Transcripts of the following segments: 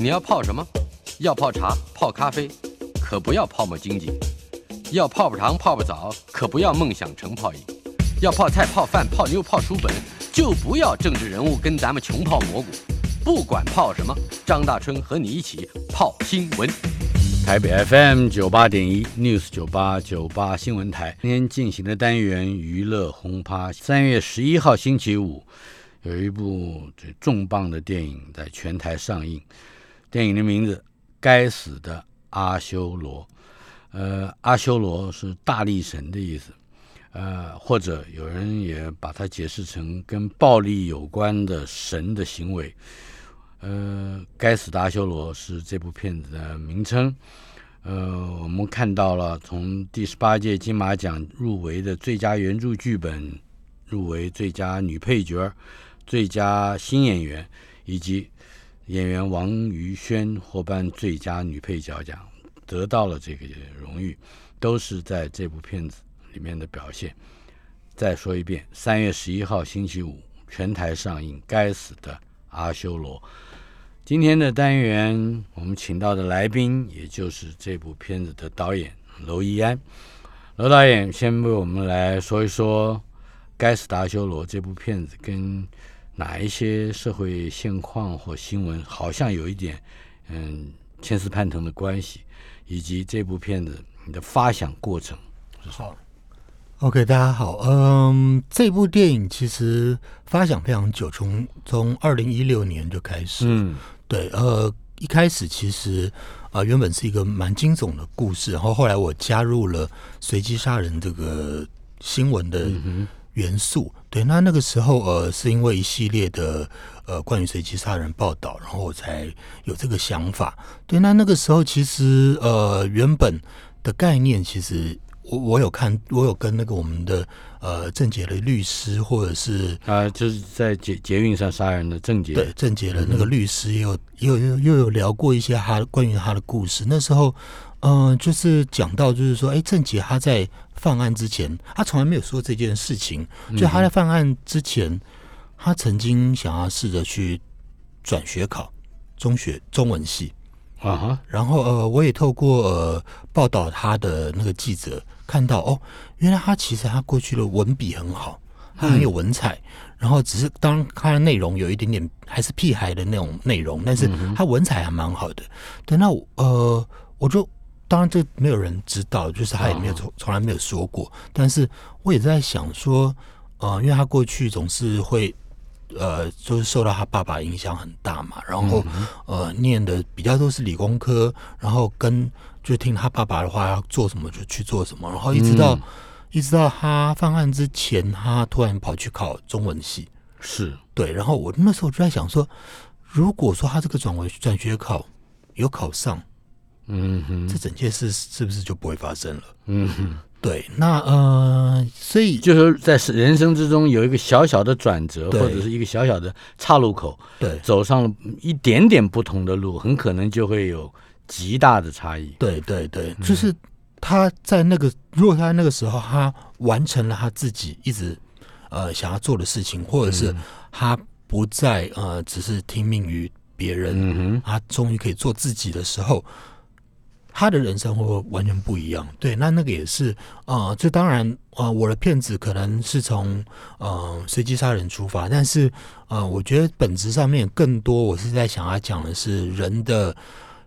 你要泡什么？要泡茶、泡咖啡，可不要泡沫经济；要泡泡糖、泡泡澡，可不要梦想成泡影；要泡菜、泡饭、泡妞、泡书本，就不要政治人物跟咱们穷泡蘑菇。不管泡什么，张大春和你一起泡新闻。台北 FM 九八点一 News 九八九八新闻台今天进行的单元娱乐轰趴。三月十一号星期五，有一部这重磅的电影在全台上映。电影的名字《该死的阿修罗》。呃，阿修罗是大力神的意思，呃，或者有人也把它解释成跟暴力有关的神的行为。呃，该死的阿修罗是这部片子的名称。呃，我们看到了从第十八届金马奖入围的最佳原著剧本、入围最佳女配角、最佳新演员，以及演员王瑜萱获颁最佳女配角奖，得到了这个荣誉，都是在这部片子里面的表现。再说一遍，三月十一号星期五全台上映《该死的阿修罗》。今天的单元，我们请到的来宾，也就是这部片子的导演娄艺安。娄导演先为我们来说一说《该死的阿修罗》这部片子跟哪一些社会现况或新闻，好像有一点嗯牵丝攀藤的关系，以及这部片子你的发想过程。好，OK，大家好，嗯，这部电影其实发想非常久，从从二零一六年就开始，嗯。对，呃，一开始其实啊，原本是一个蛮惊悚的故事，然后后来我加入了随机杀人这个新闻的元素。对，那那个时候呃，是因为一系列的呃关于随机杀人报道，然后我才有这个想法。对，那那个时候其实呃，原本的概念其实。我我有看，我有跟那个我们的呃郑杰的律师，或者是啊，就是在捷捷运上杀人的郑杰，对郑杰的那个律师，也有也有又又有聊过一些他关于他的故事。那时候，嗯，就是讲到就是说，哎，郑杰他在犯案之前，他从来没有说这件事情。就他在犯案之前，他曾经想要试着去转学考中学中文系啊哈。然后呃，我也透过呃报道他的那个记者。看到哦，原来他其实他过去的文笔很好，他很有文采，然后只是当然他的内容有一点点还是屁孩的那种内容，但是他文采还蛮好的。等到呃，我就当然这没有人知道，就是他也没有从从来没有说过，但是我也在想说，呃，因为他过去总是会呃，就是受到他爸爸影响很大嘛，然后呃，念的比较都是理工科，然后跟。就听他爸爸的话，要做什么就去做什么，然后一直到一直到他犯案之前，他突然跑去考中文系，是对。然后我那时候就在想说，如果说他这个转为转学考有考上，嗯哼，这整件事是不是就不会发生了？嗯哼，对。那呃，所以就是在人生之中有一个小小的转折，或者是一个小小的岔路口，对，走上了一点点不同的路，很可能就会有。极大的差异，对对对，就是他在那个，如果他在那个时候，他完成了他自己一直呃想要做的事情，或者是他不再呃只是听命于别人，嗯他终于可以做自己的时候，他的人生会完全不一样。对，那那个也是啊，这当然啊，我的片子可能是从呃随机杀人出发，但是呃，我觉得本质上面更多，我是在想要讲的是人的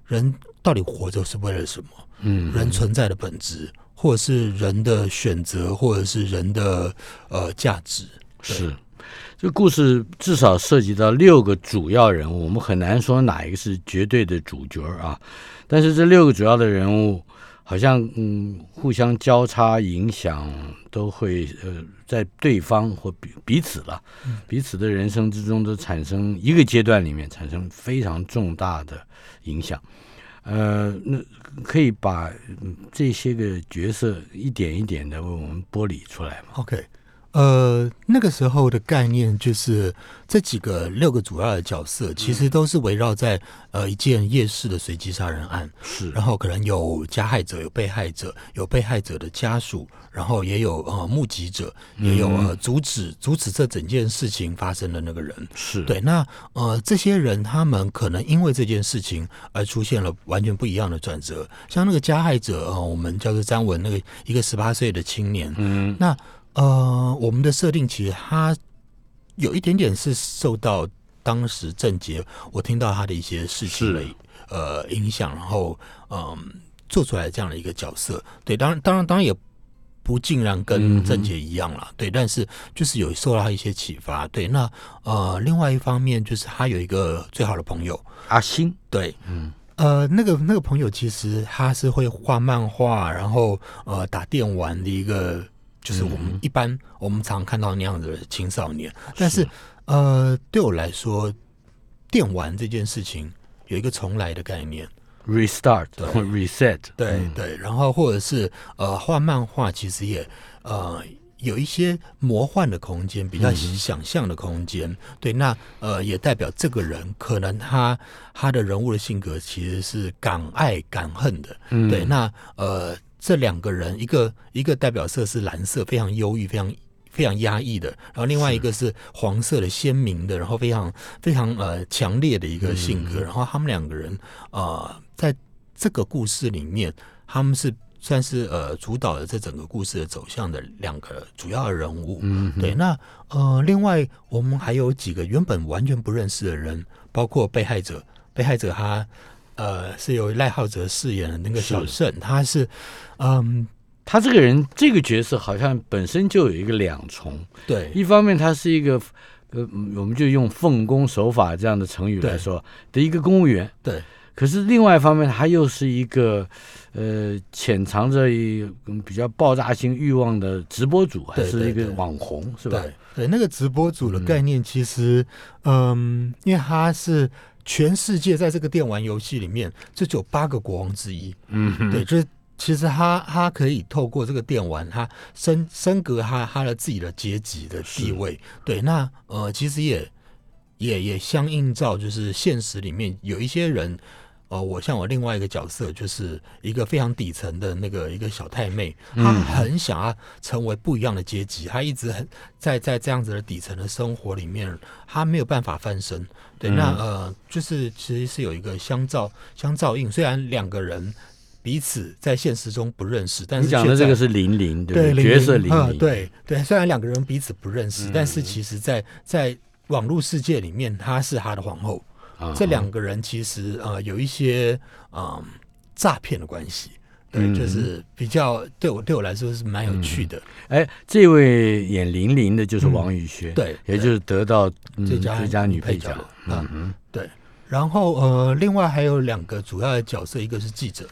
人。到底活着是为了什么？嗯，人存在的本质，或者是人的选择，或者是人的呃价值。是，这故事至少涉及到六个主要人物，我们很难说哪一个是绝对的主角啊。但是这六个主要的人物，好像嗯互相交叉影响，都会呃在对方或彼彼此了，彼此的人生之中都产生一个阶段里面产生非常重大的影响。呃，那可以把这些个角色一点一点的为我们剥离出来吗？OK，呃，那个时候的概念就是这几个六个主要的角色，其实都是围绕在呃一件夜市的随机杀人案，是。然后可能有加害者，有被害者，有被害者的家属，然后也有呃目击者，也有呃阻止阻止这整件事情发生的那个人。是，对，那呃，这些人他们可能因为这件事情而出现了完全不一样的转折。像那个加害者，呃，我们叫做张文，那个一个十八岁的青年，嗯，那呃，我们的设定其实他有一点点是受到当时郑杰我听到他的一些事情的呃影响，然后嗯、做出来这样的一个角色。对，当然当然当然也不尽然嗯跟郑杰一样啦，对，但是就是有受到他一些启发。对，那呃，另外一方面就是他有一个最好的朋友，阿星，对，嗯，呃，那个那个朋友其实他是会画漫画，然后呃打电玩的一个，就是我们一般我们常看到那样的青少年。但是呃，对我来说，电玩这件事情有一个重来的概念，restart 对。或 reset，对、嗯。对，然后或者是呃画漫画，其实也呃有一些魔幻的空间，比较想象的空间。对，那呃也代表这个人可能他他的人物的性格其实是敢爱敢恨的。嗯。对，那呃这两个人，一个一个代表色是蓝色，非常忧郁，非常。非常压抑的，然后另外一个是黄色的鲜明的，然后非常非常呃强烈的一个性格，然后他们两个人呃在这个故事里面，他们是算是呃主导了这整个故事的走向的两个主要的人物。嗯，对，那呃，另外我们还有几个原本完全不认识的人，包括被害者。被害者他呃是由赖浩哲饰演的那个是。小盛，他是嗯他这个人这个角色好像本身就有一个两重，对。一方面他是一个。呃，我们就用奉公守法这样的成语来说的一个公务员，对。可是另外一方面，他又是一个呃潜藏着一嗯比较爆炸性欲望的直播主，还是一个对。对对网红，是吧？对对，那个直播主的概念其实嗯，因为他是全世界在这个电玩游戏里面，这只有八个国王之一。嗯，对，就是其实他他可以透过这个电玩，他升升格他他的自己的阶级的地位。对，那呃，其实也也也相应照，就是现实里面有一些人。呃，我像我另外一个角色，就是一个非常底层的那个一个小太妹，她很想要成为不一样的阶级，她一直很在在这样子的底层的生活里面，她没有办法翻身。对，那呃，就是其实是有一个相照相照应，虽然两个人彼此在现实中不认识，但是讲的这个是零零，对？角色零嗯零，对对，虽然两个人彼此不认识，但是其实在在网络世界里面，她是他的皇后。啊这两个人其实呃有一些嗯诈骗的关系，对，嗯。就是比较对我对我来说是蛮有趣的。哎，这位演零零的就是王宇轩，嗯对。也就是得到嗯最佳最佳女配角角，嗯嗯对，然后呃，另外还有两个主要的角色，一个是记者，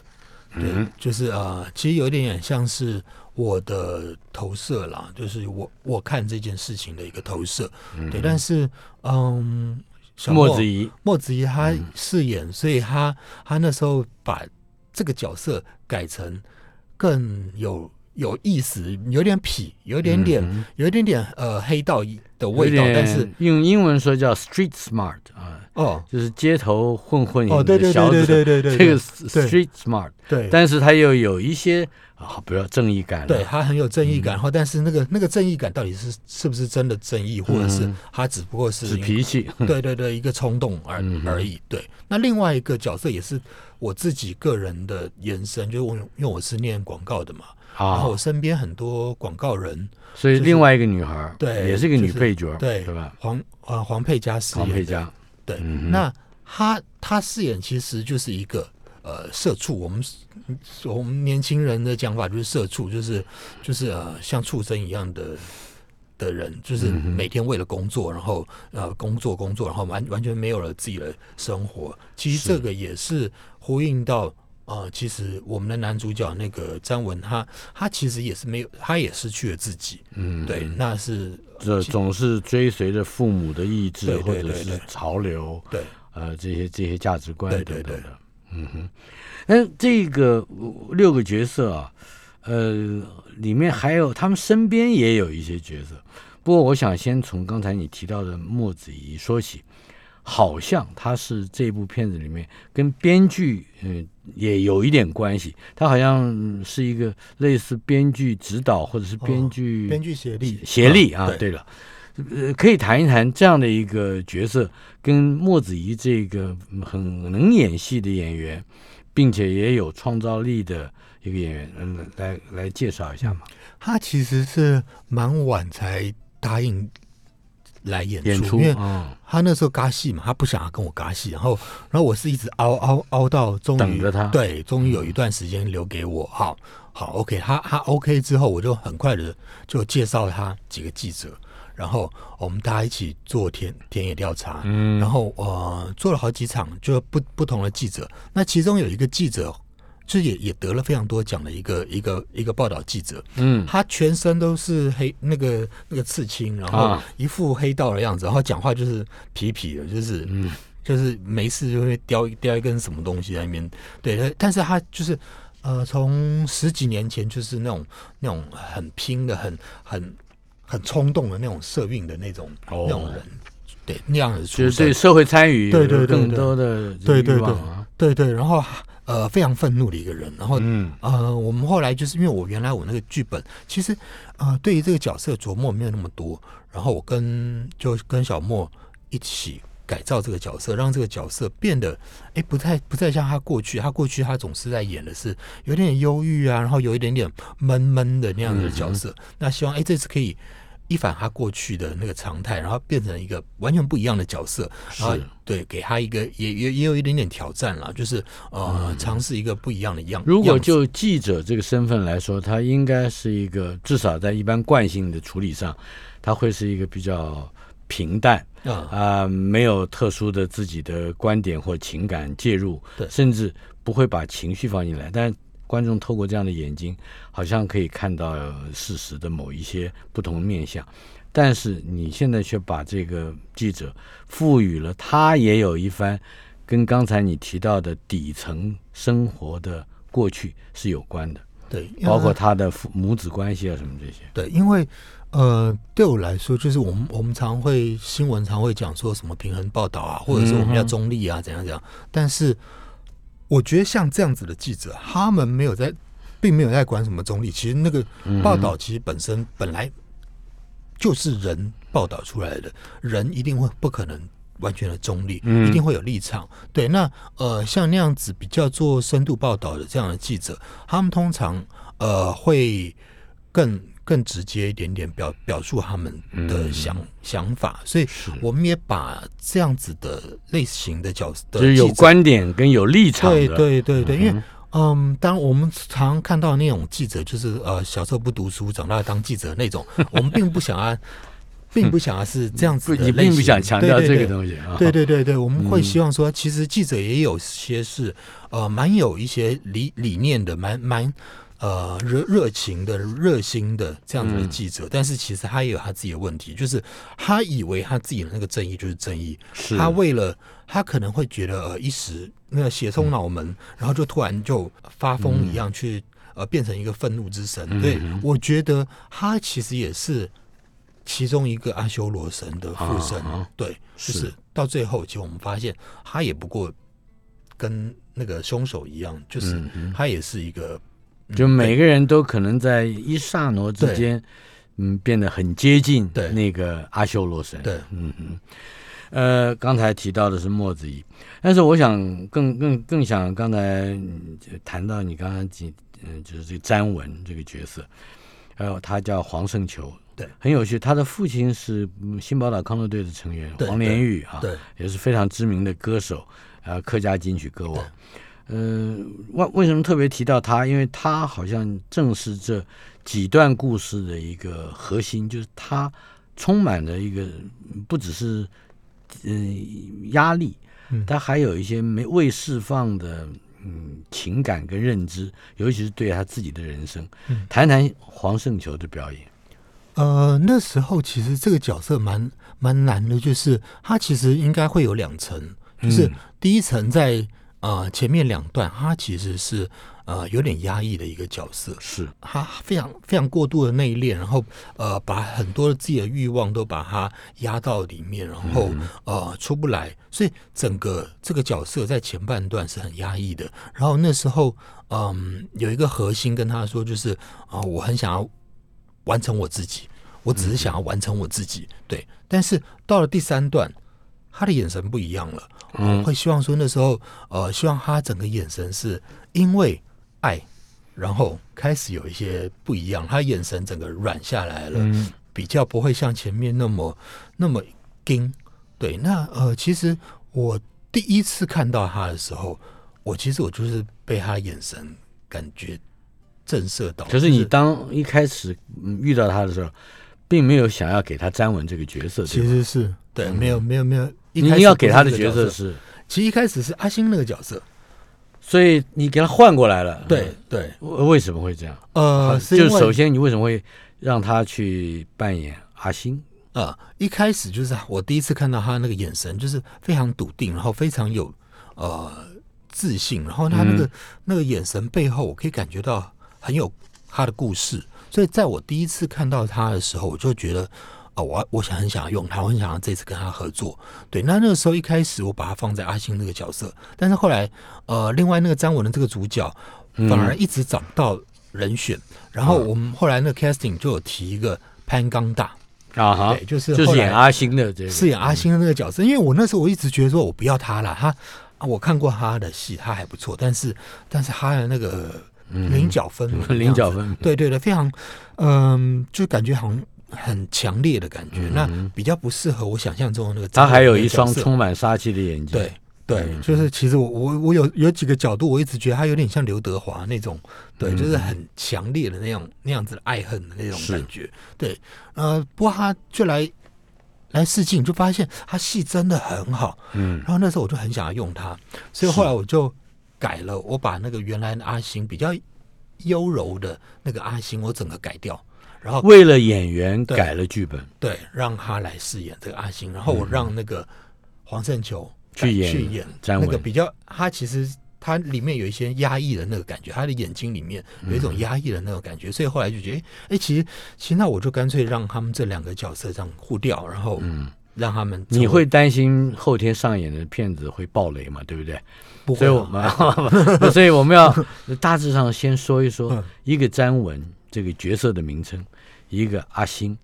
对，嗯就是呃，其实有一点点像是我的投射啦，就是我我看这件事情的一个投射，对，但是嗯，小莫子仪，莫子仪他饰演，所以他他那时候把这个角色改成更有有意思，有点痞，有点点、有一点点呃黑道的味道，但是用英文说叫 street smart 啊，哦。就是街头混混哦，对对对对对对对，这个 street smart，对。但是他又有一些啊，不要正义感了，对他很有正嗯义感，然后但是那个那个正义感到底是是不是真的正义，或者是他只不过是是脾气，对对对，一个冲动而嗯而已。对，那另外一个角色也是我自己个人的延伸，就是我因为我是念广告的嘛，然后身边很多广告人，所以另外一个女孩儿，对也是一个女就是配角，对对吧？黄呃黄佩嘉饰演，黄佩嘉，对，嗯那她她饰演其实就是一个呃社畜，我们我们年轻人的讲法就是社畜，就是就是呃像畜生一样的的人，就是嗯每天为了工作，然后呃工作工作，然后完完全没有了自己的生活。其实这个也是呼应到。呃，其实我们的男主角那个张文，他他其实也是没有，他也失去了自己。嗯，对，那是这总是追随着父母的意志对对或者是潮流，对呃，这些这些价值观对对对等等的，嗯哼。那这个呃六个角色啊，呃，里面还有他们身边也有一些角色。不过，我想先从刚才你提到的莫子怡说起，好像他是这部片子里面跟编剧嗯也有一点关系，他好像是一个类似编剧指导或者是编剧、编剧协力协力啊。对对了，呃，可以谈一谈这样的一个角色跟莫子仪这个很能演戏的演员，并且也有创造力的一个演员，嗯，来来介绍一下嘛。他其实是蛮晚才答应来演出，演出。因为啊，他那时候嘎戏嘛，他不想要跟我嘎戏，然后然后我是一直熬熬熬到终于等着他。对，终于有一段时间留给我，好好 OK，他他 OK 之后，我就很快的就介绍他几个记者，然后我们大家一起做田田野调查，嗯。然后呃做了好几场，就不不同的记者，那其中有一个记者。就也也得了非常多奖的一个一个一个报道记者，嗯。他全身都是黑那个那个刺青，然后啊。一副黑道的样子，然后讲话就是痞痞的，就是嗯。就是没事就会叼叼一根什么东西在那边。对，但是他就是呃，从十几年前就是那种那种很拼的、很很很冲动的那种社运的那种、哦。那种人，对那样的出就是对，社会参与对对对对。多的对对欲望啊。对对，然后呃非常愤怒的一个人，然后嗯呃，我们后来就是因为我原来我那个剧本，其实呃对于这个角色琢磨没有那么多，然后我跟就跟小莫一起改造这个角色，让这个角色变得哎不太不再像他过去，他过去他总是在演的是有点忧郁啊，然后有一点点闷闷的那样的角色。那希望哎这次可以。一反他过去的那个常态，然后变成一个完全不一样的角色，然后是对给他一个也也也有一点点挑战了，就是呃尝试一个不一样的样。如果就记者这个身份来说，他应该是一个至少在一般惯性的处理上，他会是一个比较平淡啊啊、没有特殊的自己的观点或情感介入对，甚至不会把情绪放进来。但观众透过这样的眼睛，好像可以看到呃事实的某一些不同的面相。但是你现在却把这个记者赋予了他也有一番跟刚才你提到的底层生活的过去是有关的，对，包括呃他的父母子关系啊什么这些。对，因为呃，对我来说，就是我们我们常会新闻常会讲说什么平衡报道啊，或者是我们要中立啊，怎样怎样。但是我觉得像这样子的记者，他们没有在，并没有在管什么中立。其实那个报道其实本身本来就是人报道出来的，人一定会不可能。完全的中立，嗯一定会有立场。对，那呃，像那样子比较做深度报道的这样的记者，他们通常呃会更更直接一点点表表述他们的想、想法，所以我们也把这样子的类型的角色的就是有观点跟有立场的，对对对对，因为嗯，当然我们常常看到那种记者，就是呃小时候不读书，长大当记者那种，我们并不想要，并不想要是这样子你并不想强调这个东西啊。对对对对，我们会希望说，其实记者也有些是呃蛮有一些理理念的，蛮蛮呃热热情的、热心的这样子的记者，但是其实他也有他自己的问题，就是他以为他自己的那个正义就是正义，是。他为了他可能会觉得呃一时那个血冲脑门，然后就突然就发疯一样去。呃，变成一个愤怒之神，对我觉得他其实也是其中一个阿修罗神的附身，啊对，就是。是到最后，其实我们发现他也不过跟那个凶手一样，就是嗯他也是一个，嗯就每个人都可能在一刹那之间，嗯，变得很接近对那个阿修罗神。对嗯嗯。呃，刚才提到的是墨子怡，但是我想更更更想刚才谈到你刚刚几嗯，就是这个詹文这个角色，还有他叫黄胜球，对，很有趣。他的父亲是嗯新宝岛康乐队的成员黄连玉啊，对也是非常知名的歌手，呃，客家金曲歌王。呃，为为什么特别提到他？因为他好像正是这几段故事的一个核心，就是他充满了一个不只是嗯压力，嗯他还有一些没未释放的嗯情感跟认知，尤其是对他自己的人生。嗯谈谈黄圣球的表演。呃，那时候其实这个角色蛮蛮难的，就是他其实应该会有两层，就是嗯第一层在呃前面两段他其实是呃有点压抑的一个角色，是他非常非常过度的内敛，然后呃把很多的自己的欲望都把它压到里面，然后、呃出不来，所以整个这个角色在前半段是很压抑的。然后那时候嗯有一个核心跟他说，就是啊、我很想要完成我自己，我只是想要完成我自己，对。但是到了第三段，他的眼神不一样了，我会希望说那时候呃希望他整个眼神是因为爱。然后开始有一些不一样，他眼神整个软下来了，嗯比较不会像前面那么那么硬。对，那呃，其实我第一次看到他的时候，我其实我就是被他眼神感觉震慑到。可是你当一开始嗯遇到他的时候，并没有想要给他詹文这个角色，其实是对，没有没有没有，一你开始不是你要给他的角角色，是，其实一开始是阿星那个角色，所以你给他换过来了。对对，为为什么会这样？呃，就首先你为什么会让他去扮演阿星？啊，一开始就是我第一次看到他那个眼神，就是非常笃定，然后非常有呃自信，然后他那个、那个眼神背后，我可以感觉到很有他的故事。所以在我第一次看到他的时候，我就觉得，哦、我我想很想要用他，我很想要这次跟他合作。对，那那个时候一开始我把他放在阿星那个角色，但是后来呃，另外那个张文的这个主角反而一直找不到人选，然后我们后来那个 casting 就有提一个潘刚大。啊哈对，，就是就是演阿星的这个，饰演阿星的那个角色，因为我那时候我一直觉得说我不要他了，他啊我看过他的戏，他还不错，但是但是他的那个菱角分菱角分。明对对对，非常嗯，就感觉好像很强烈的感觉，那比较不适合我想象中的那个。他还有一双充满杀气的眼睛。对对，嗯。就是其实我我我有有几个角度，我一直觉得他有点像刘德华那种，对，嗯。就是很强烈的那种那样子的爱恨的那种感觉。对，呃，不过他就来来试镜，就发现他戏真的很好，嗯。然后那时候我就很想要用他，所以后来我就改了，我把那个原来的阿星比较优柔的那个阿星，我整个改掉，然后为了演员改了剧本，对，让他来饰演这个阿星，然后我让那个黄圣球去演去演。那个比较，他其实他里面有一些压抑的那个感觉，他的眼睛里面有一种压抑的那种感觉，所以后来就觉得，哎、诶其实其实那我就干脆让他们这两个角色这样互调，然后让他们你会担心后天上演的片子会爆雷嘛？对不对？不所以我们，所以我们要 大致上先说一说嗯一个詹文这个角色的名称，一个阿星，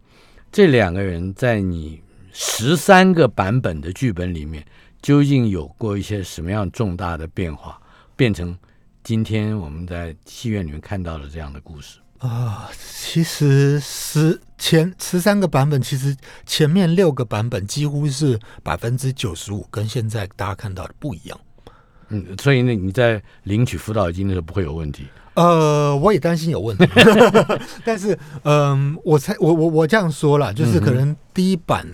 这两个人在你十三个版本的剧本里面，究竟有过一些什么样重大的变化，变成今天我们在戏院里面看到的这样的故事？啊，其实十前十三个版本，其实前面六个版本几乎是百分之九十五跟现在大家看到的不一样。嗯，所以呢，你在领取辅导金的时候不会有问题。呃，我也担心有问题，但是，嗯、我猜我我我这样说了，就是可能第一版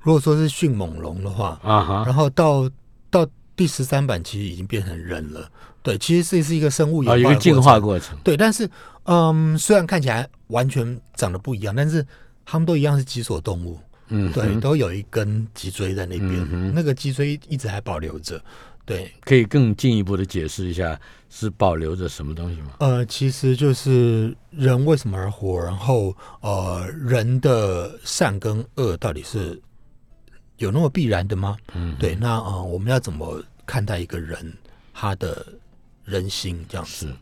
如果说是迅猛龙的话，啊哈，然后到到第十三版其实已经变成人了，对，其实这是一个生物一个进化过程。对，但是嗯，虽然看起来完全长得不一样，但是他们都一样是脊索动物，嗯，对，都有一根脊椎在那边，嗯那个脊椎一直还保留着。对，可以更进一步的解释一下，是保留着什么东西吗？呃，其实就是人为什么而活，然后呃，人的善跟恶到底是有那么必然的吗？嗯，对，那呃，我们要怎么看待一个人他的人心这样子？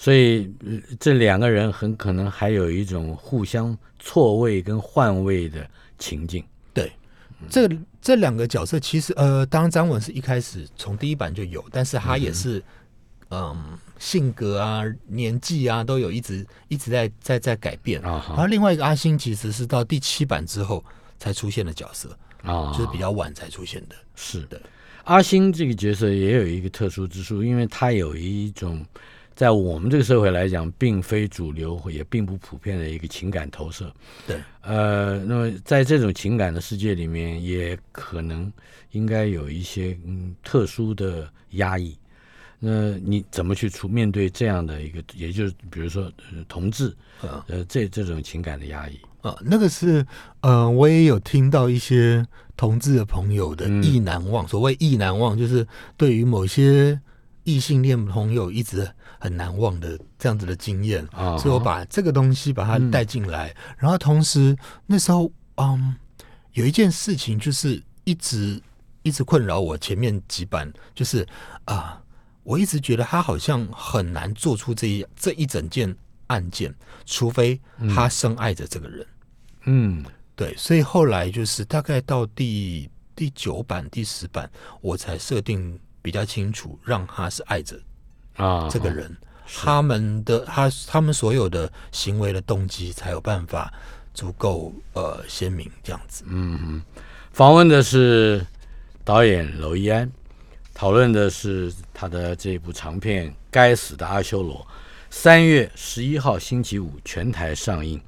所以呃这两个人很可能还有一种互相错位跟换位的情境。对，这这两个角色其实呃，当然张文是一开始从第一版就有，但是他也是嗯性格啊、年纪啊都有一直一直在在在改变。啊然后另外一个阿星其实是到第七版之后才出现的角色，啊，就是比较晚才出现的。是的。阿星这个角色也有一个特殊之处，因为他有一种在我们这个社会来讲，并非主流也并不普遍的一个情感投射。对，呃，那么在这种情感的世界里面，也可能应该有一些嗯特殊的压抑。那你怎么去处面对这样的一个，也就是比如说、呃、同志，嗯呃，这这种情感的压抑？啊，那个是，呃，我也有听到一些同志的朋友的嗯意难忘。所谓意难忘，就是对于某些异性恋朋友一直很难忘的这样子的经验。啊所以我把这个东西把它嗯带进来，然后同时那时候，嗯，有一件事情就是一直一直困扰我，前面几版就是啊、我一直觉得他好像很难做出这一这一整件案件，除非他深爱着这个人。嗯对，所以后来就是大概到第第九版、第十版，我才设定比较清楚，让他是爱着啊，这个人，他们的他他们所有的行为的动机才有办法足够呃鲜明这样子嗯。访问的是导演娄艺安，讨论的是他的这部长片《该死的阿修罗》，三月十一号星期五全台上映。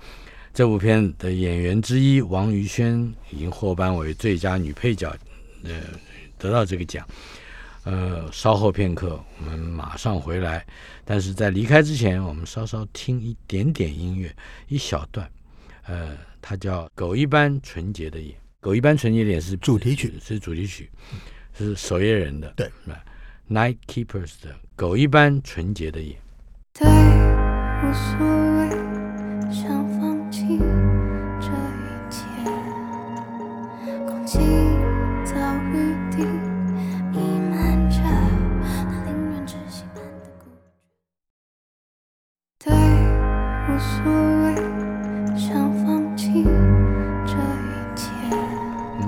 这部片的演员之一王瑜萱已经获颁为最佳女配角，呃，得到这个奖。呃，稍后片刻，我们马上回来。但是在离开之前，我们稍稍听一点点音乐，一小段。呃，它叫《狗一般纯洁的眼》，《狗一般纯洁的眼》是主题曲是主题曲，是守夜人的。对，Night Keepers 的《狗一般纯洁的眼》。对，无所谓，想放弃这一切。空气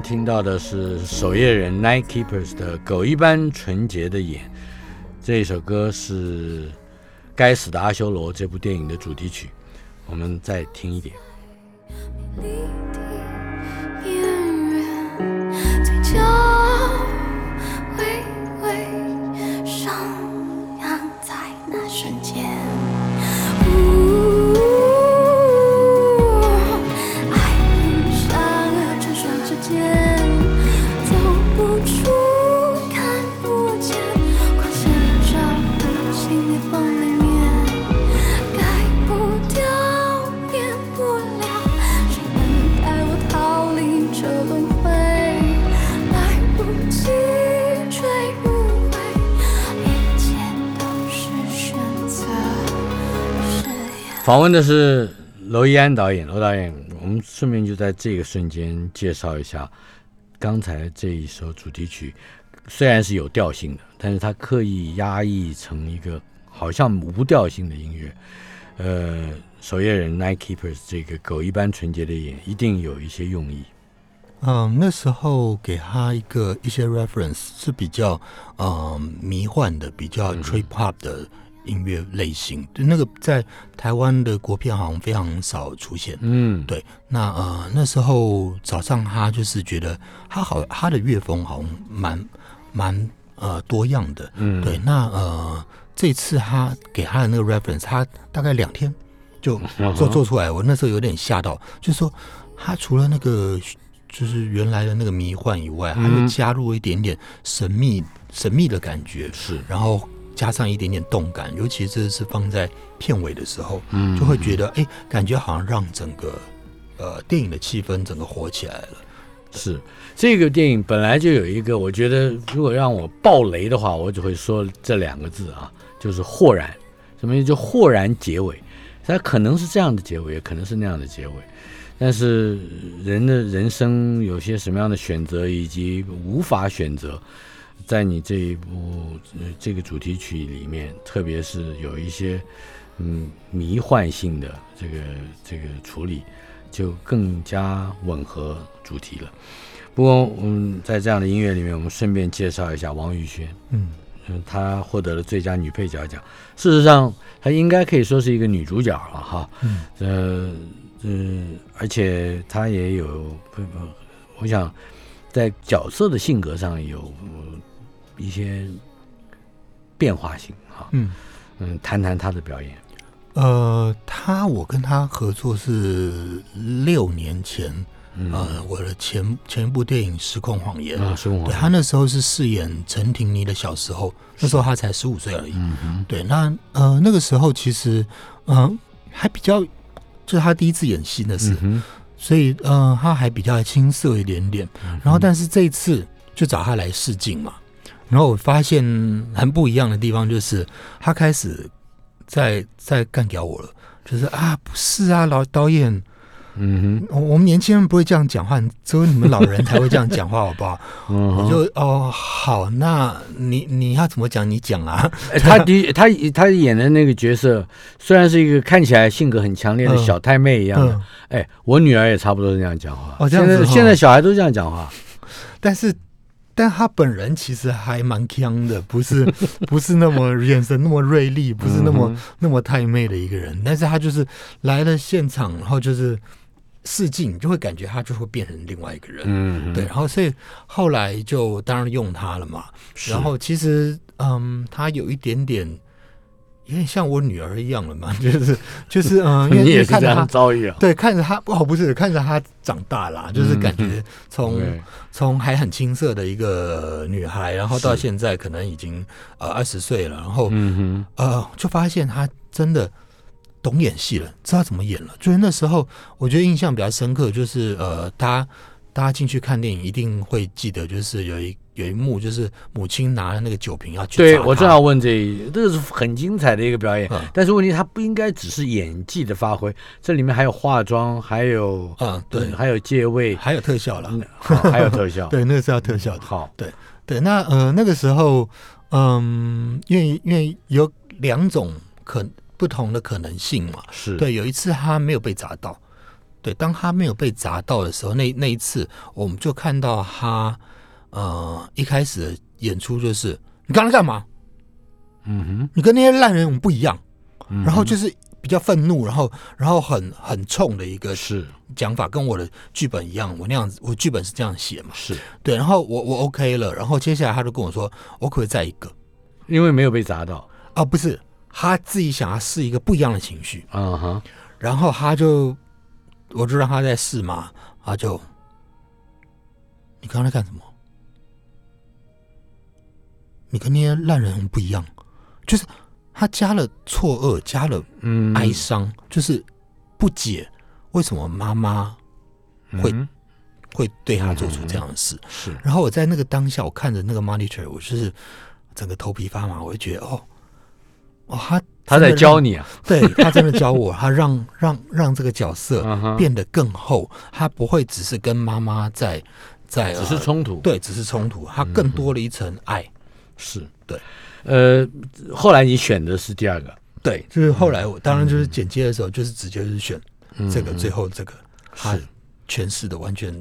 听到的是守夜人 Night Keepers 的《狗一般纯洁的眼》，这一首歌是《该死的阿修罗》这部电影的主题曲。我们再听一点。访问的是娄艺安导演，娄导演，我们顺便就在这个瞬间介绍一下刚才这一首主题曲，虽然是有调性的，但是它刻意压抑成一个好像无调性的音乐。呃，守夜人 Night Keepers 这个狗一般纯洁的眼，一定有一些用意。嗯，那时候给他一个一些 reference 是比较嗯迷幻的，比较 trip hop 的音乐类型。那个在台湾的国片好像非常少出现。嗯，对，那呃那时候早上他就是觉得他好，他的乐风好像蛮蛮呃多样的。嗯，对，那呃这次他给他的那个 reference，他大概两天就做做出来，我那时候有点吓到，就是说他除了那个就是原来的那个迷幻以外，他又嗯加入了一点点神秘神秘的感觉，是，然后加上一点点动感，尤其这是放在片尾的时候，嗯就会觉得哎，感觉好像让整个呃电影的气氛整个活起来了。是这个电影本来就有一个，我觉得如果让我爆雷的话，我只会说这两个字啊，就是豁然。什么意思？就豁然结尾，它可能是这样的结尾，也可能是那样的结尾。但是人的人生有些什么样的选择，以及无法选择，在你这一部、呃、这个主题曲里面，特别是有一些嗯迷幻性的这个这个处理，就更加吻合主题了。不过，嗯，在这样的音乐里面，我们顺便介绍一下王宇轩，嗯嗯，她获得了最佳女配角奖。事实上，她应该可以说是一个女主角了哈。嗯呃呃，而且她也有不不，我想在角色的性格上有、呃一些变化性哈。嗯。嗯，谈谈他的表演。呃，他我跟他合作是六年前呃，我的前前一部电影《失控谎言》啊，生活对他那时候是饰演陈婷妮的小时候，那时候他才十五岁而已。对，那呃那个时候其实嗯、呃还比较，就是他第一次演戏那是，嗯，所以呃他还比较青涩一点点。然后但是这一次就找他来试镜嘛，然后我发现很不一样的地方就是他开始在在干掉我了，就是啊不是啊老导演。嗯我我们年轻人不会这样讲话，只有你们老人才会这样讲话，好不好？嗯，我就哦，好，那你你要怎么讲？你讲啊。哎他的他他演的那个角色，虽然是一个看起来性格很强烈的嗯小太妹一样的，嗯，哎，我女儿也差不多是这样讲话。哦这样子哦现在现在小孩都这样讲话。但是，但他本人其实还蛮强的，不是 不是那么眼神那么锐利，不是那么、嗯那么太妹的一个人。但是他就是来了现场，然后就是试镜，就会感觉他就会变成另外一个人。嗯，对，然后所以后来就当然用他了嘛。然后其实嗯，他有一点点。有点像我女儿一样了嘛，就是就是嗯，因为 你也是这样看着他，遭遇啊。对，看着她哦，不是看着她长大啦，就是感嗯觉从、对从还很青涩的一个女孩，然后到现在可能已经呃二十岁了，然后、嗯呃就发现她真的懂演戏了，知道怎么演了。就是那时候我觉得印象比较深刻，就是呃，大家大家进去看电影一定会记得，就是有一有一幕，就是母亲拿了那个酒瓶要哼，去对我正要问这一，这个是很精彩的一个表演。嗯，但是问题他不应该只是演技的发挥，这里面还有化妆，还有嗯对，还有借位，还有特效了，还有特效。对，那个是要特效的。好，对，那呃那个时候，嗯，因为因为有两种可不同的可能性嘛。是，对，有一次他没有被砸到，对，当他没有被砸到的时候，那那一次我们就看到他，呃，一开始的演出就是你刚才干嘛？嗯哼。你跟那些烂人我们不一样，哼，然后就是比较愤怒，然后然后很很冲的一个是。讲法，跟我的剧本一样，我那样子，我剧本是这样写嘛，是，对，然后我我 OK 了，然后接下来他就跟我说，我可不可以再一个？因为没有被砸到，啊，不是，他自己想要试一个不一样的情绪，嗯哼，然后他就，我就让他在试嘛，他就，你刚才干什么？你跟那些烂人很不一样，就是他加了错愕，加了嗯，哀伤，就是不解为什么妈妈会嗯。会对他做出这样的事。是，然后我在那个当下，我看着那个 monitor，我就是整个头皮发麻，我就觉得哦，哦，他他在教你啊，对他真的教我，他让 让让这个角色变得更厚，他不会只是跟妈妈在在只是呃冲突，对，只是冲突，他更多了一层爱。是。对，呃，后来你选的是第二个，对，就是后来我当然就是剪接的时候，就是直接是选嗯。这个最后这个，他是诠释的完全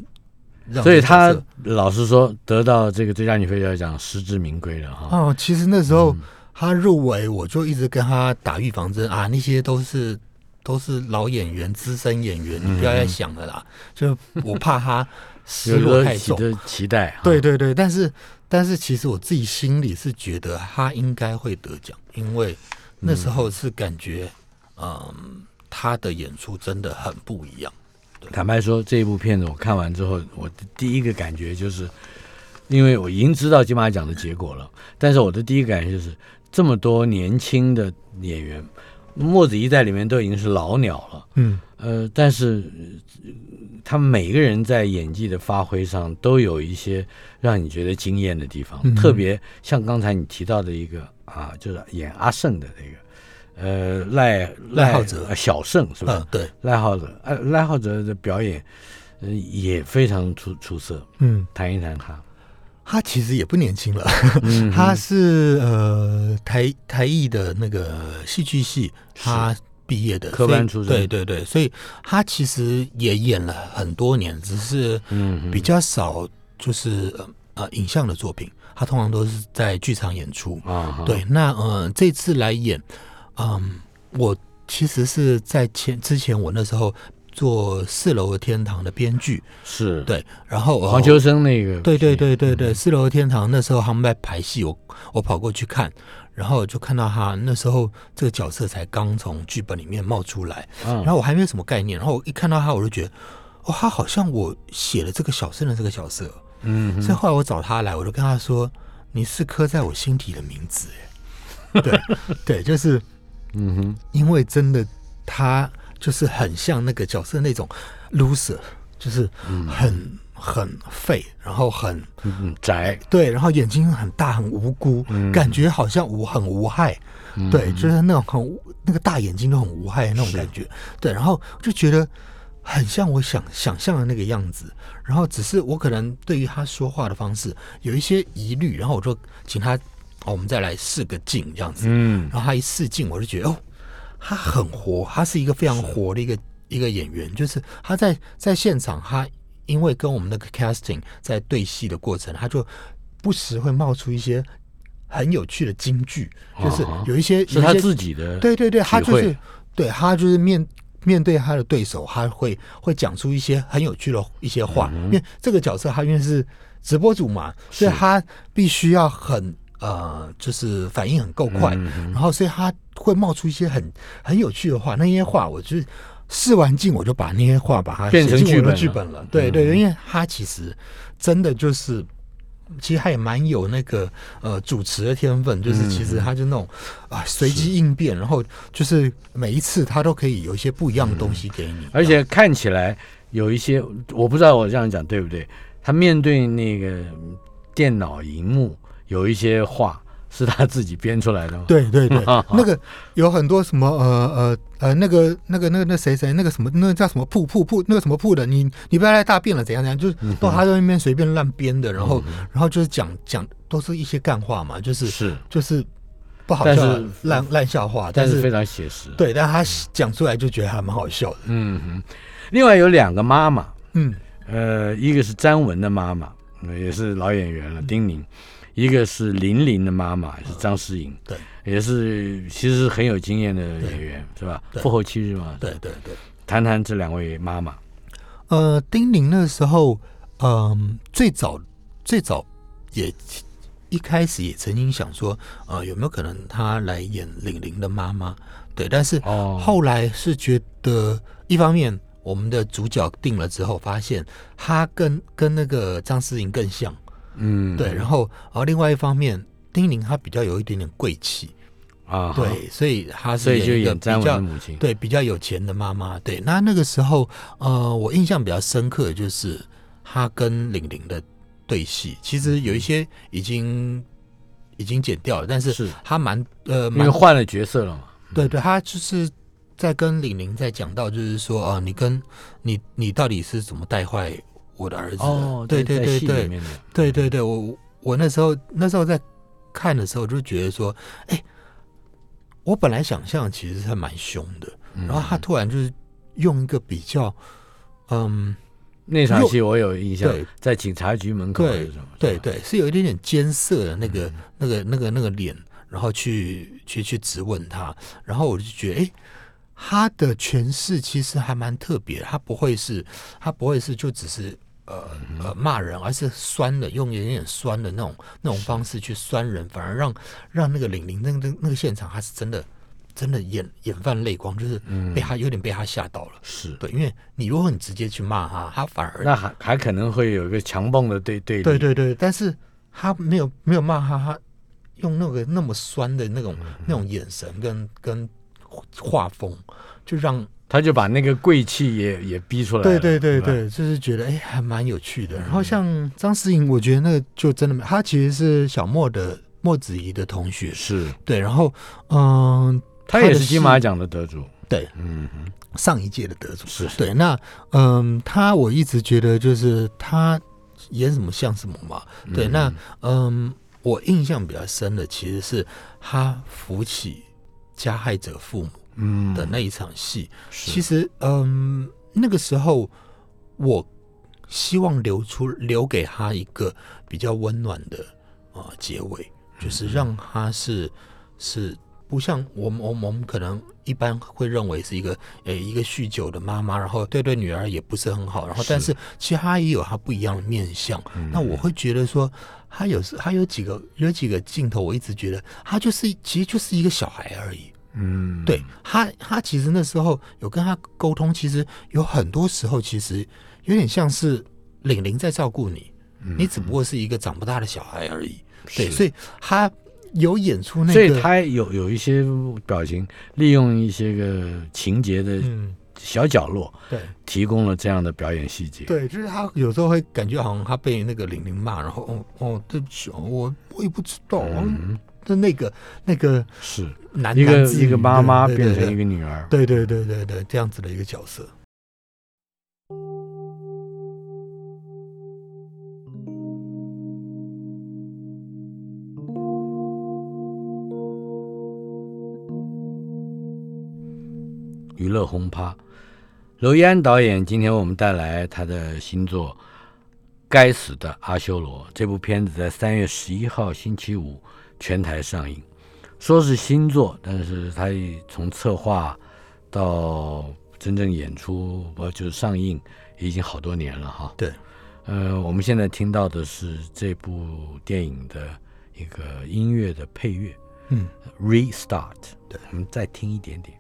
让所以他老实说，得到这个最佳女配角奖，实至名归了哈。哦，其实那时候嗯。他入围，我就一直跟他打预防针啊，那些都是都是老演员、资深演员，你不要再想了啦。就我怕他失落太重。期待，哈。对，对对，但是但是其实我自己心里是觉得他应该会得奖，因为那时候是感觉，嗯，他的演出真的很不一样。坦白说，这一部片子我看完之后，我的第一个感觉就是，因为我已经知道金马奖的结果了，但是我的第一个感觉就是，这么多年轻的演员，墨子一代里面都已经是老鸟了，嗯呃，但是呃他们每个人在演技的发挥上都有一些让你觉得惊艳的地方，嗯特别像刚才你提到的一个啊，就是演阿胜的那个。呃，赖赖浩哲呃小胜是吧？嗯，对，赖浩哲，呃，赖浩哲的表演，呃，也非常出出色。嗯，谈一谈他，他其实也不年轻了。嗯他是呃台台艺的那个戏剧系，他毕业的。科班出身。对对对，所以他其实也演了很多年，只是嗯比较少就是呃呃影像的作品，他通常都是在剧场演出。啊，对，那呃这次来演，嗯，我其实是在前之前我那时候做四楼的天堂的编剧，是，对，然后呃黄秋生那个，对对对对对，四楼的天堂那时候他们在排戏，我我跑过去看，然后就看到他那时候这个角色才刚从剧本里面冒出来，嗯，然后我还没有什么概念，然后我一看到他我就觉得，哦，他好像我写了这个小生的这个角色，嗯所以后来我找他来，我就跟他说：“你是刻在我心底的名字。”哎，对 对，就是嗯哼，因为真的他就是很像那个角色那种 loser，就是很很废，然后很嗯宅，对，然后眼睛很大，很无辜，感觉好像无很无害，对，就是那种很无那个大眼睛都很无害的那种感觉，对，然后就觉得很像我想想象的那个样子，然后只是我可能对于他说话的方式有一些疑虑，然后我就请他，哦，我们再来试个镜这样子，嗯。然后他一试镜，我就觉得哦，他很活，他是一个非常活的一个一个演员，就是他在在现场，他因为跟我们那个 casting 在对戏的过程，他就不时会冒出一些很有趣的金句，就是有一些是他自己的，对对对，他就是对他就是面面对他的对手，他会会讲出一些很有趣的一些话，因为这个角色他因为是直播主嘛，所以他必须要很呃，就是反应很够快，然后所以他会冒出一些很很有趣的话，那些话我就是。试完镜，我就把那些话把它变成剧本了剧本了。对对，因为他其实真的就是其实他也蛮有那个呃主持的天分，就是其实他就那种啊随机应变，然后就是每一次他都可以有一些不一样的东西给你，而且看起来有一些，我不知道我这样讲对不对。他面对那个电脑荧幕，有一些话是他自己编出来的吗？对对对，那个有很多什么呃呃呃那个那个那个那谁谁那个什么那个叫什么铺铺铺那个什么铺的，你你不要来大便了怎样怎样，就是嗯都他在那边随便乱编的，然后然后就是讲讲都是一些干话嘛，就是是，就是不好笑烂烂笑话，但是非常写实。，对，但他讲出来就觉得还蛮好笑的，嗯哼。另外有两个妈妈，嗯。呃，一个是詹文的妈妈，呃也是老演员了，丁宁；一个是林玲的妈妈，是张诗颖，对也是其实是很有经验的演员，是吧？对复后七日嘛，对对对。谈谈这两位妈妈。呃，丁玲那时候，嗯、最早最早也一开始也曾经想说，呃，有没有可能她来演玲玲的妈妈？对，但是哦后来是觉得，一方面我们的主角定了之后，发现她跟跟那个张思颖更像，嗯，对，然后然后另外一方面，丁宁她比较有一点点贵气，啊，对，所以她是所以就演一个比较母亲。对，比较有钱的妈妈。对，那那个时候，呃，我印象比较深刻的就是她跟玲玲的对戏，其实有一些已经已经剪掉了，但是是她蛮呃因为蛮换了角色了嘛。对对，她就是在跟玲玲在讲到，就是说啊、呃你跟你你到底是怎么带坏我的儿子？哦，对对对对对对对，我我那时候那时候在看的时候就觉得说，哎，我本来想象其实是蛮凶的，嗯然后他突然就是用一个比较，嗯，那场戏我有印象对，在警察局门口对？对是吧，对，是有一点点艰涩的那个、嗯那个那个那个脸，然后去去去质问他，然后我就觉得，哎。他的诠释其实还蛮特别的，他不会是，他不会是就只是呃嗯呃骂人，而是酸的，用有点点酸的那种那种方式去酸人，反而让让那个玲玲那个那个现场，他是真的真的眼眼泛泪光，就是被他有点被他吓到了。是。对，因为你如果很直接去骂他，他反而那还还可能会有一个强蹦的对对对对对，但是他没有没有骂他，他用那个那么酸的那种、嗯那种眼神跟跟画风，就让他就把那个贵气也也逼出来了。对对对对，就是觉得哎还蛮有趣嗯的。然后像张诗颖，我觉得那个就真的没，她其实是小莫的莫子仪的同学，是。对，然后嗯，他也是金马奖的得主。对。嗯哼，上一届的得主。是是。对，那嗯，他我一直觉得就是他演什么像什么嘛，对，那嗯，我印象比较深的其实是他扶起加害者父母嗯的那一场戏。是其实嗯，那个时候我希望留出留给他一个比较温暖的啊、呃结尾，就是让他是是不像我们我们我们可能一般会认为是一个呃一个酗酒的妈妈，然后对对女儿也不是很好，然后但是其实她也有她不一样的面相。那我会觉得说，她有时她有几个有几个镜头，我一直觉得她就是其实就是一个小孩而已。嗯，对他，他其实那时候有跟他沟通，其实有很多时候其实有点像是玲玲在照顾你，嗯你只不过是一个长不大的小孩而已。对，所以他有演出那个，所以他有有一些表情，利用一些个情节的嗯，小角落，对。提供了这样的表演细节。对，就是他有时候会感觉好像他被那个玲玲骂，然后哦哦，对不起哦，我我也不知道，嗯，的那个那个是男一个一个妈妈变成一个女儿。对对对对对这样子的一个角色。娱乐轰趴。娄艺安导演今天为我们带来他的新作《该死的阿修罗》。这部片子在三月十一号星期五全台上映。说是新作，但是它从策划到真正演出，不，就是上映，已经好多年了哈。对，呃，我们现在听到的是这部电影的一个音乐的配乐嗯，，Restart。对，我们再听一点点。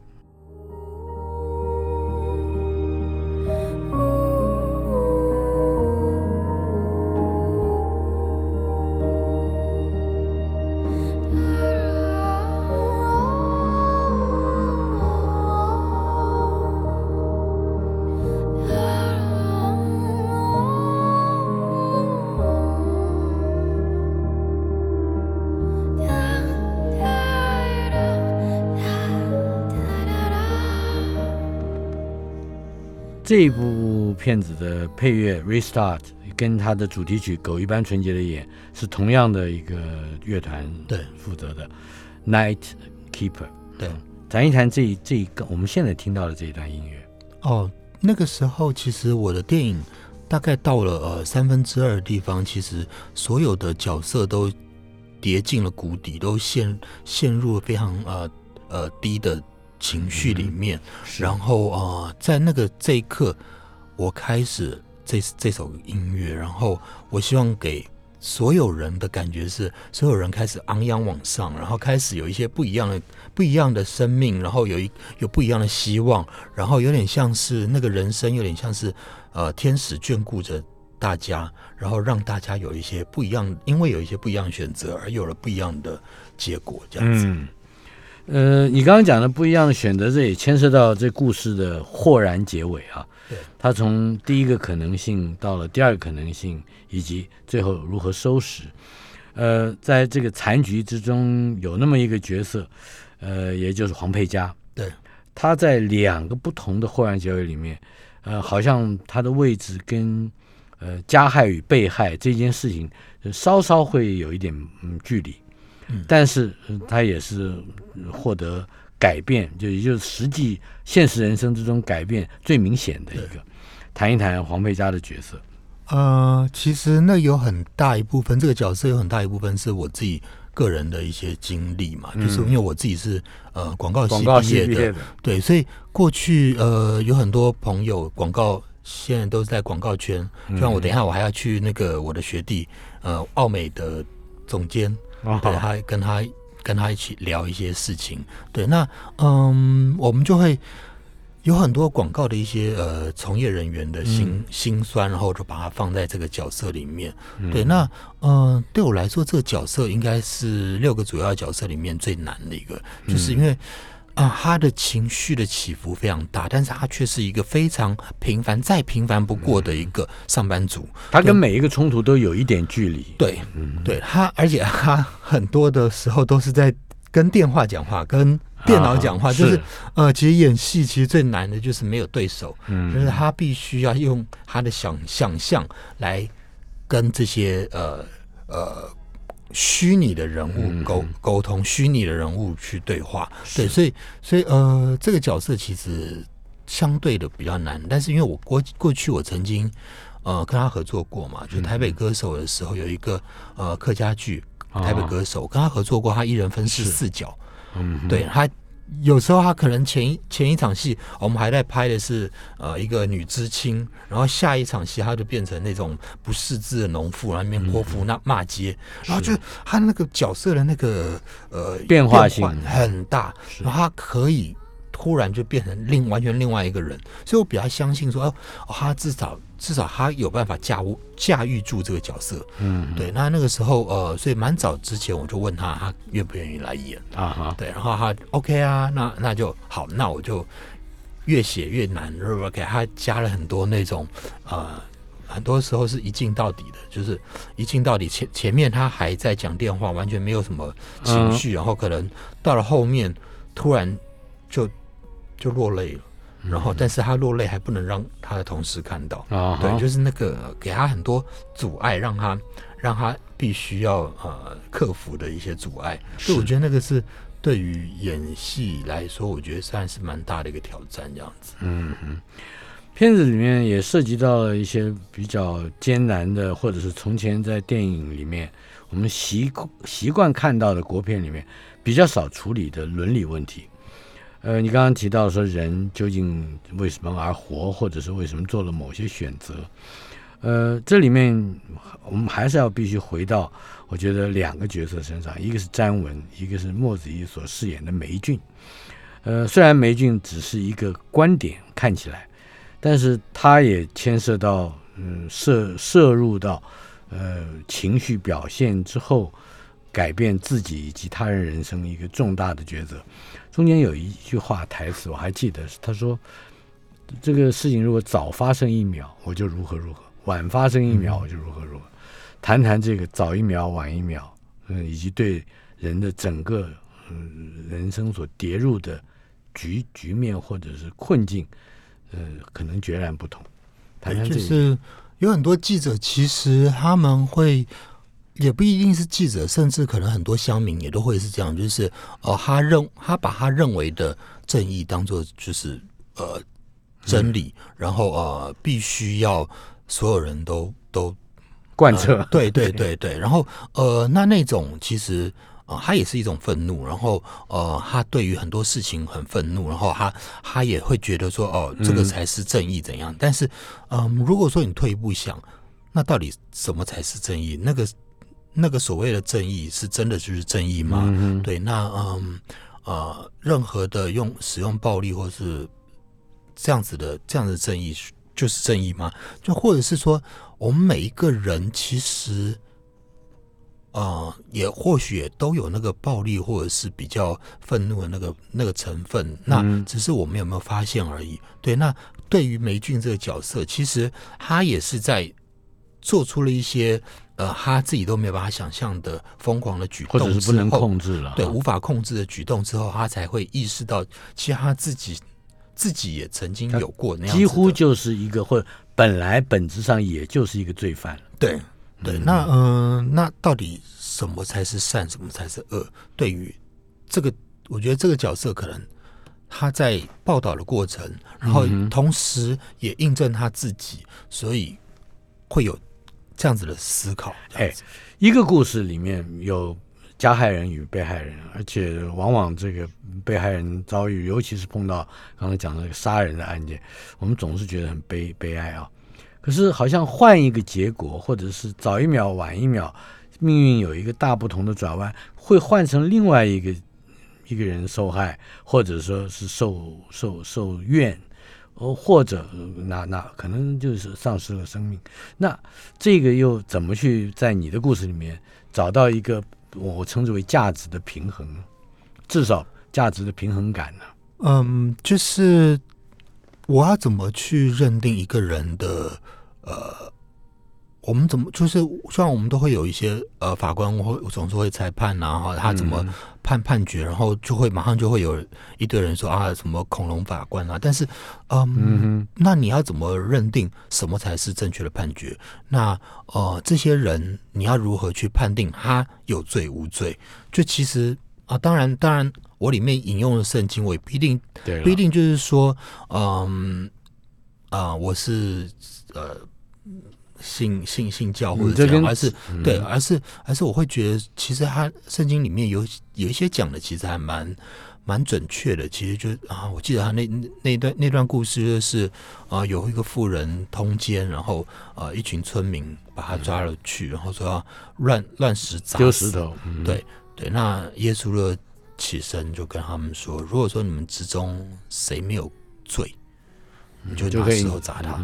这部片子的配乐《Restart》跟它的主题曲《狗一般纯洁的眼》是同样的一个乐团对负责的，《Night Keeper》。对。谈一谈这一这一个我们现在听到的这一段音乐。哦，那个时候其实我的电影大概到了呃三分之二的地方，其实所有的角色都跌进了谷底，都陷陷入了非常呃呃低的情绪里面。然后呃，在那个这一刻，我开始这这首音乐，然后我希望给所有人的感觉是，所有人开始昂扬往上，然后开始有一些不一样的不一样的生命，然后有一有不一样的希望，然后有点像是那个人生，有点像是呃天使眷顾着大家，然后让大家有一些不一样，因为有一些不一样的选择，而有了不一样的结果，这样子。嗯，呃，你刚刚讲的不一样的选择，这也牵涉到这故事的豁然结尾啊。对，他从第一个可能性到了第二个可能性，以及最后如何收拾。呃，在这个残局之中，有那么一个角色，呃，也就是黄佩佳。对，他在两个不同的豁然结尾里面，呃，好像他的位置跟呃加害与被害这件事情，呃稍稍会有一点嗯距离。嗯但是呃他也是呃获得改变，就也就是实际现实人生之中改变最明显的一个。谈一谈黄佩佳的角色。呃，其实那有很大一部分，这个角色有很大一部分是我自己个人的一些经历嘛，就是因为我自己是呃广告系毕业的，对，所以过去呃有很多朋友广告现在都是在广告圈，就像我等一下我还要去那个我的学弟呃奥美的总监，哦对他跟他跟他一起聊一些事情，对，那嗯我们就会。有很多广告的一些呃从业人员的心、嗯辛酸，然后就把它放在这个角色里面。嗯对，那呃对我来说，这个角色应该是六个主要角色里面最难的一个，就是因为啊、他的情绪的起伏非常大，但是他却是一个非常平凡、再平凡不过的一个上班族。他跟每一个冲突都有一点距离。对，嗯，对他，而且他很多的时候都是在跟电话讲话，跟电脑讲话，啊就是呃，其实演戏其实最难的就是没有对手，嗯就是他必须要用他的想想象来跟这些呃呃虚拟的人物嗯沟沟通，虚拟的人物去对话。对，所以所以呃，这个角色其实相对的比较难，但是因为我过过去我曾经呃跟他合作过嘛，就台北歌手的时候有一个呃客家剧。台北歌手跟他合作过，他一人分饰四角，嗯，对他有时候他可能前一前一场戏，我们还在拍的是呃一个女知青，然后下一场戏他就变成那种不识字的农妇，然后那边泼妇那骂街，然后就他那个角色的那个呃变化性。很大，然后他可以突然就变成另完全另外一个人，所以我比较相信说，哦，哦他至少至少他有办法驾驭驾驭住这个角色。嗯，对，那那个时候呃，所以蛮早之前我就问他，他愿不愿意来演。啊哈，对，然后他 OK 啊，那那就好，那我就越写越难，是不是？给他加了很多那种呃，很多时候是一镜到底的，就是一镜到底前前面他还在讲电话，完全没有什么情绪，然后可能到了后面突然就就落泪了，然后但是他落泪还不能让他的同事看到，啊哈，对，就是那个给他很多阻碍，让他让他必须要呃克服的一些阻碍。所以我觉得那个是对于演戏来说，我觉得算是蛮大的一个挑战，这样子。嗯哼，片子里面也涉及到了一些比较艰难的，或者是从前在电影里面我们习习惯看到的国片里面比较少处理的伦理问题。呃，你刚刚提到说人究竟为什么而活，或者是为什么做了某些选择？呃，这里面我们还是要必须回到，我觉得两个角色身上，一个是詹文，一个是莫子仪所饰演的梅俊。呃，虽然梅俊只是一个观点看起来，但是他也牵涉到，嗯，涉摄入到，呃，情绪表现之后，改变自己以及他人人生一个重大的抉择。中间有一句话台词我还记得，是他说：“这个事情如果早发生一秒，我就如何如何；晚发生一秒，我就如何如何。”谈谈这个早一秒、晚一秒，嗯，以及对人的整个嗯人生所跌入的局局面或者是困境，呃，可能截然不同。谈谈这个，就是有很多记者，其实他们会。也不一定是记者，甚至可能很多乡民也都会是这样，就是呃，他认他把他认为的正义当做就是呃真理，然后呃必须要所有人都都贯彻、呃对对对。对，然后呃那那种其实呃他也是一种愤怒，然后呃他对于很多事情很愤怒，然后他他也会觉得说哦这个才是正义怎样，但是嗯、如果说你退一步想，那到底什么才是正义？那个那个所谓的正义是真的就是正义吗？嗯对，那嗯呃，任何的用使用暴力或是这样子的这样的正义就是正义吗？就或者是说，我们每一个人其实。呃，也或许也都有那个暴力或者是比较愤怒的那个那个成分，那嗯只是我们有没有发现而已。对，那对于梅俊这个角色，其实他也是在做出了一些呃他自己都没有办法想象的疯狂的举动或动，者是不能，控制了。对，无法控制的举动之后，他才会意识到，其实他自己自己也曾经有过那样几乎就是一个，或本来本质上也就是一个罪犯。对对，那嗯、呃那到底什么才是善，什么才是恶？对于这个，我觉得这个角色可能他在报道的过程，然后同时也印证他自己，所以会有这样子的思考。哎，一个故事里面有加害人与被害人，而且往往这个被害人遭遇，尤其是碰到刚才讲的那个杀人的案件，我们总是觉得很悲悲哀啊。可是好像换一个结果，或者是早一秒晚一秒，命运有一个大不同的转弯，会换成另外一个一个人受害，或者说是受受受怨。或者那那可能就是丧失了生命，那这个又怎么去在你的故事里面找到一个我称之为价值的平衡呢？至少价值的平衡感呢？嗯，就是我要怎么去认定一个人的呃，我们怎么就是虽然我们都会有一些呃法官会总是会裁判啊，后，他怎么判判决，然后就会马上就会有一堆人说啊什么恐龙法官啊，但是嗯嗯那你要怎么认定什么才是正确的判决？那呃，这些人你要如何去判定他有罪无罪？就其实啊，当然，当然，我里面引用的圣经，我也不一定不一定就是说，嗯啊、我是呃信信信教或者这样，而是嗯对，而是而是我会觉得，其实他圣经里面有有一些讲的，其实还蛮蛮准确的。其实就啊，我记得他那那那段那段故事就是啊，有一个富人通奸，然后啊，一群村民把他抓了去，然后说要乱乱石砸丢石头，嗯，对对，那耶稣的起身就跟他们说，如果说你们之中谁没有罪，你就拿石头砸他。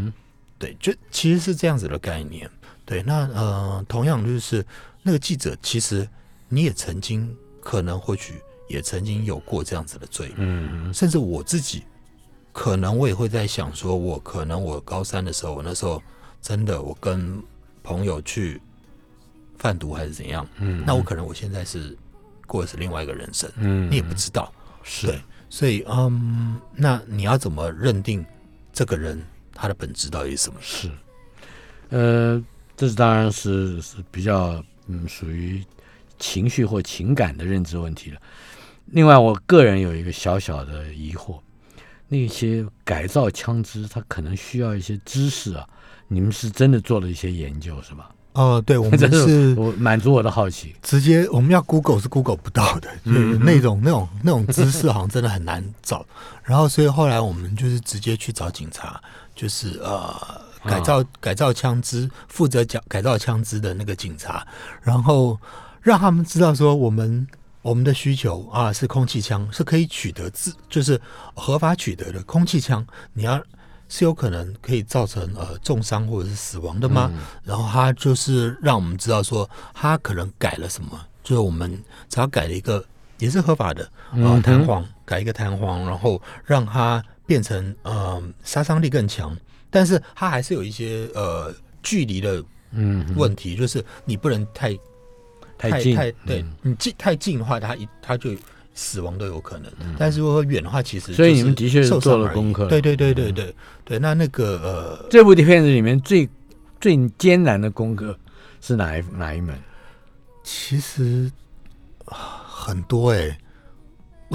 嗯对，就其实是这样子的概念。对，那呃，同样就是那个记者，其实你也曾经可能或许也曾经有过这样子的罪，嗯甚至我自己，可能我也会在想，说我可能我高三的时候，我那时候真的我跟朋友去贩毒还是怎样，嗯那我可能我现在是过的是另外一个人生，嗯你也不知道，是对，所以嗯，那你要怎么认定这个人他的本质到底是什么？是，呃，这是当然是是比较嗯属于情绪或情感的认知问题了。另外，我个人有一个小小的疑惑，那些改造枪支，它可能需要一些知识啊。你们是真的做了一些研究是吧？哦，对，我这们是我满足我的好奇。直接我们要 Google 是 Google 不到的，就是那种那种那种知识好像真的很难找。然后所以后来我们就是直接去找警察，就是呃改造、改造枪支负责讲改造枪支的那个警察，然后让他们知道说我们我们的需求啊是空气枪是可以取得自就是合法取得的空气枪，你要。是有可能可以造成呃重伤或者是死亡的吗？然后他就是让我们知道说他可能改了什么，就是我们只要改了一个也是合法的啊、弹簧，改一个弹簧，然后让它变成呃杀伤力更强，但是它还是有一些呃距离的嗯，问题，就是你不能太太近，太对嗯。你近太近的话，它一它就死亡都有可能。但是如果远的话，其实嗯所以你们的确做了功课。对对对对对对，那那个呃这部片子里面最最艰难的功课是哪一哪一门？其实啊很多哎、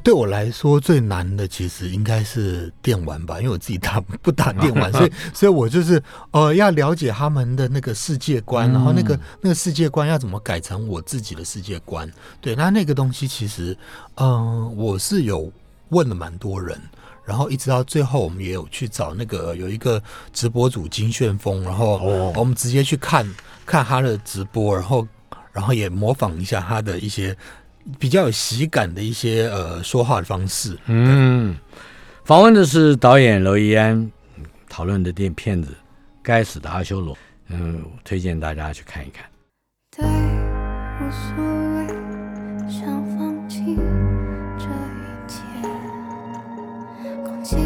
对我来说最难的其实应该是电玩吧，因为我自己打 不打电玩，所以 所以我就是呃要了解他们的那个世界观，然后那个那个世界观要怎么改成我自己的世界观。对，那那个东西其实嗯、我是有问了蛮多人。然后一直到最后，我们也有去找那个有一个直播主金旋风，然后哦我们直接去看看他的直播，然后然后也模仿一下他的一些比较有喜感的一些呃说话的方式。嗯，访问的是导演娄艺安，讨论的电片子《该死的阿修罗》。嗯，推荐大家去看一看。对，无所谓，想放弃这一切。空气